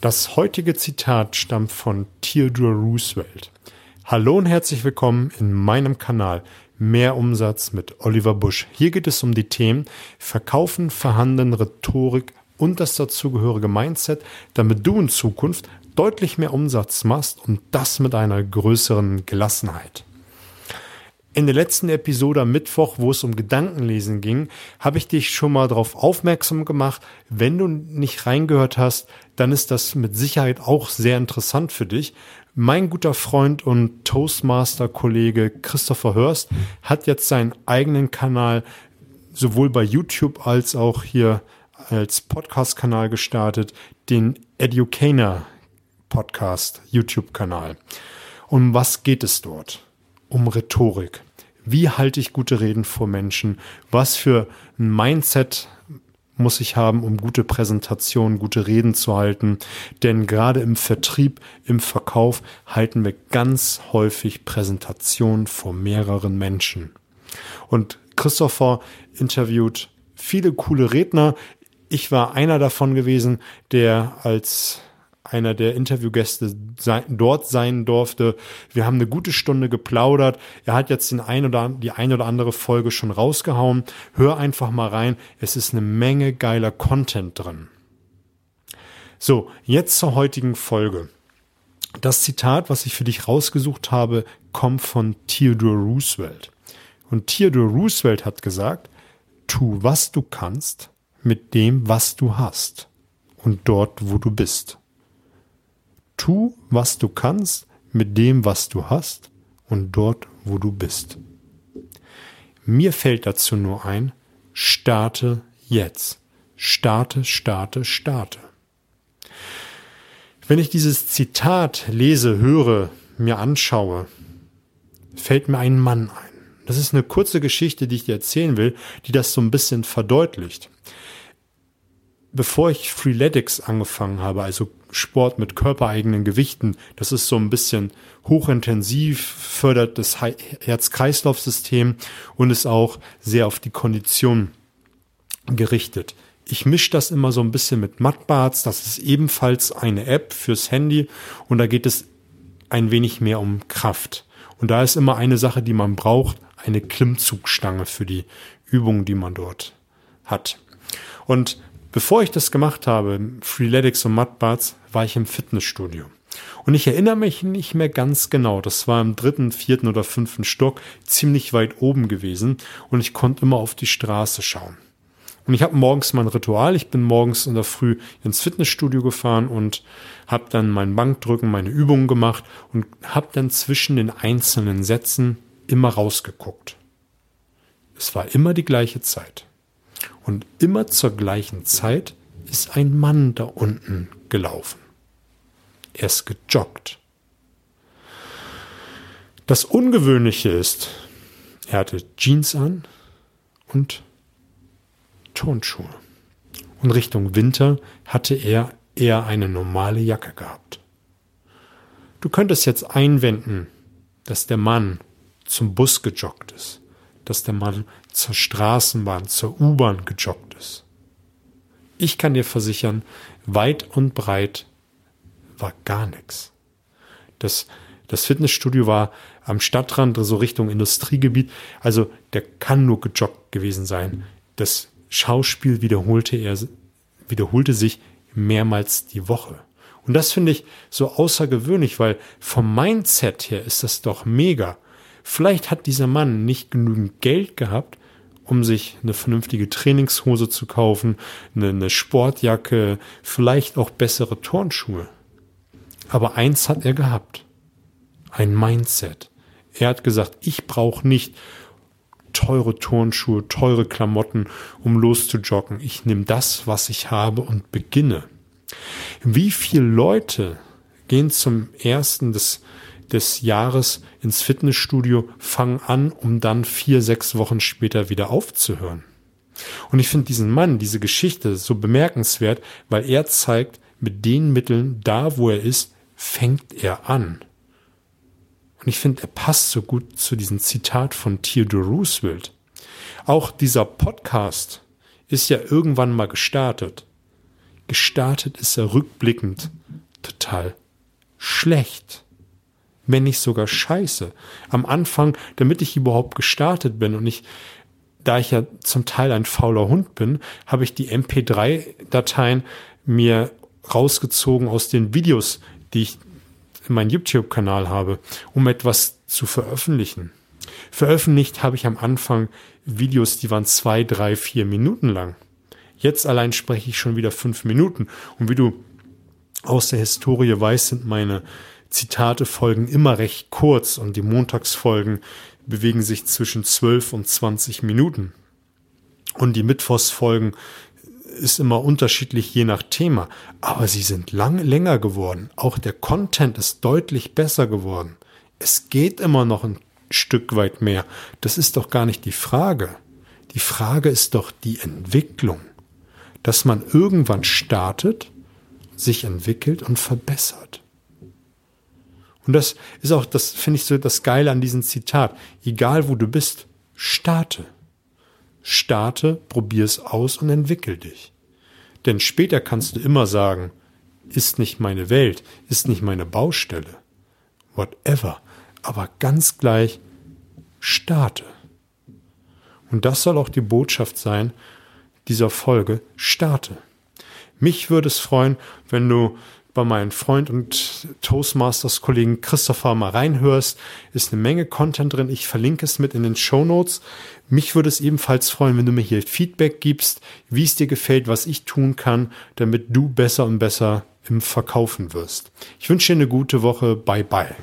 Das heutige Zitat stammt von Theodore Roosevelt. Hallo und herzlich willkommen in meinem Kanal Mehr Umsatz mit Oliver Busch. Hier geht es um die Themen Verkaufen, Verhandeln, Rhetorik und das dazugehörige Mindset, damit du in Zukunft deutlich mehr Umsatz machst und das mit einer größeren Gelassenheit. In der letzten Episode am Mittwoch, wo es um Gedankenlesen ging, habe ich dich schon mal darauf aufmerksam gemacht. Wenn du nicht reingehört hast, dann ist das mit Sicherheit auch sehr interessant für dich. Mein guter Freund und Toastmaster-Kollege Christopher Hörst hat jetzt seinen eigenen Kanal sowohl bei YouTube als auch hier als Podcast-Kanal gestartet, den Educator Podcast YouTube-Kanal. Um was geht es dort? Um Rhetorik. Wie halte ich gute Reden vor Menschen? Was für ein Mindset muss ich haben, um gute Präsentationen, gute Reden zu halten? Denn gerade im Vertrieb, im Verkauf halten wir ganz häufig Präsentationen vor mehreren Menschen. Und Christopher interviewt viele coole Redner. Ich war einer davon gewesen, der als einer der Interviewgäste sein, dort sein durfte. Wir haben eine gute Stunde geplaudert. Er hat jetzt den ein oder, die ein oder andere Folge schon rausgehauen. Hör einfach mal rein. Es ist eine Menge geiler Content drin. So, jetzt zur heutigen Folge. Das Zitat, was ich für dich rausgesucht habe, kommt von Theodore Roosevelt. Und Theodore Roosevelt hat gesagt, tu was du kannst mit dem, was du hast und dort, wo du bist. Tu, was du kannst mit dem, was du hast und dort, wo du bist. Mir fällt dazu nur ein, starte jetzt. Starte, starte, starte. Wenn ich dieses Zitat lese, höre, mir anschaue, fällt mir ein Mann ein. Das ist eine kurze Geschichte, die ich dir erzählen will, die das so ein bisschen verdeutlicht. Bevor ich Freeletics angefangen habe, also Sport mit körpereigenen Gewichten. Das ist so ein bisschen hochintensiv, fördert das Herz-Kreislauf-System und ist auch sehr auf die Kondition gerichtet. Ich mische das immer so ein bisschen mit Matbarts. Das ist ebenfalls eine App fürs Handy und da geht es ein wenig mehr um Kraft. Und da ist immer eine Sache, die man braucht, eine Klimmzugstange für die Übungen, die man dort hat. Und bevor ich das gemacht habe, Freeletics und Mudbards, war ich im Fitnessstudio. Und ich erinnere mich nicht mehr ganz genau. Das war im dritten, vierten oder fünften Stock, ziemlich weit oben gewesen. Und ich konnte immer auf die Straße schauen. Und ich habe morgens mein Ritual. Ich bin morgens in der Früh ins Fitnessstudio gefahren und habe dann mein Bankdrücken, meine Übungen gemacht und habe dann zwischen den einzelnen Sätzen immer rausgeguckt. Es war immer die gleiche Zeit. Und immer zur gleichen Zeit ist ein Mann da unten gelaufen. Er ist gejoggt. Das Ungewöhnliche ist, er hatte Jeans an und Turnschuhe. Und Richtung Winter hatte er eher eine normale Jacke gehabt. Du könntest jetzt einwenden, dass der Mann zum Bus gejoggt ist, dass der Mann zur Straßenbahn, zur U-Bahn gejoggt ist. Ich kann dir versichern, weit und breit war gar nichts. Das, das Fitnessstudio war am Stadtrand, so Richtung Industriegebiet. Also der kann nur gejoggt gewesen sein. Das Schauspiel wiederholte er, wiederholte sich mehrmals die Woche. Und das finde ich so außergewöhnlich, weil vom Mindset her ist das doch mega. Vielleicht hat dieser Mann nicht genügend Geld gehabt, um sich eine vernünftige Trainingshose zu kaufen, eine, eine Sportjacke, vielleicht auch bessere Turnschuhe. Aber eins hat er gehabt. Ein Mindset. Er hat gesagt, ich brauche nicht teure Turnschuhe, teure Klamotten, um loszujoggen. Ich nehme das, was ich habe und beginne. Wie viele Leute gehen zum ersten des des Jahres ins Fitnessstudio, fangen an, um dann vier, sechs Wochen später wieder aufzuhören. Und ich finde diesen Mann, diese Geschichte so bemerkenswert, weil er zeigt, mit den Mitteln, da wo er ist, fängt er an. Und ich finde, er passt so gut zu diesem Zitat von Theodore Roosevelt. Auch dieser Podcast ist ja irgendwann mal gestartet. Gestartet ist er rückblickend total schlecht. Wenn nicht sogar scheiße. Am Anfang, damit ich überhaupt gestartet bin und ich, da ich ja zum Teil ein fauler Hund bin, habe ich die MP3-Dateien mir rausgezogen aus den Videos, die ich in meinem YouTube-Kanal habe, um etwas zu veröffentlichen. Veröffentlicht habe ich am Anfang Videos, die waren zwei, drei, vier Minuten lang. Jetzt allein spreche ich schon wieder fünf Minuten. Und wie du aus der Historie weißt, sind meine Zitate folgen immer recht kurz und die Montagsfolgen bewegen sich zwischen zwölf und zwanzig Minuten. Und die Mittwochsfolgen ist immer unterschiedlich je nach Thema, aber sie sind lang länger geworden. Auch der Content ist deutlich besser geworden. Es geht immer noch ein Stück weit mehr. Das ist doch gar nicht die Frage. Die Frage ist doch die Entwicklung. Dass man irgendwann startet, sich entwickelt und verbessert. Und das ist auch, das finde ich so das Geile an diesem Zitat. Egal wo du bist, starte. Starte, probier es aus und entwickel dich. Denn später kannst du immer sagen, ist nicht meine Welt, ist nicht meine Baustelle. Whatever. Aber ganz gleich, starte. Und das soll auch die Botschaft sein dieser Folge, starte. Mich würde es freuen, wenn du bei meinem Freund und Toastmasters-Kollegen Christopher mal reinhörst. Ist eine Menge Content drin. Ich verlinke es mit in den Show Notes. Mich würde es ebenfalls freuen, wenn du mir hier Feedback gibst, wie es dir gefällt, was ich tun kann, damit du besser und besser im Verkaufen wirst. Ich wünsche dir eine gute Woche. Bye bye.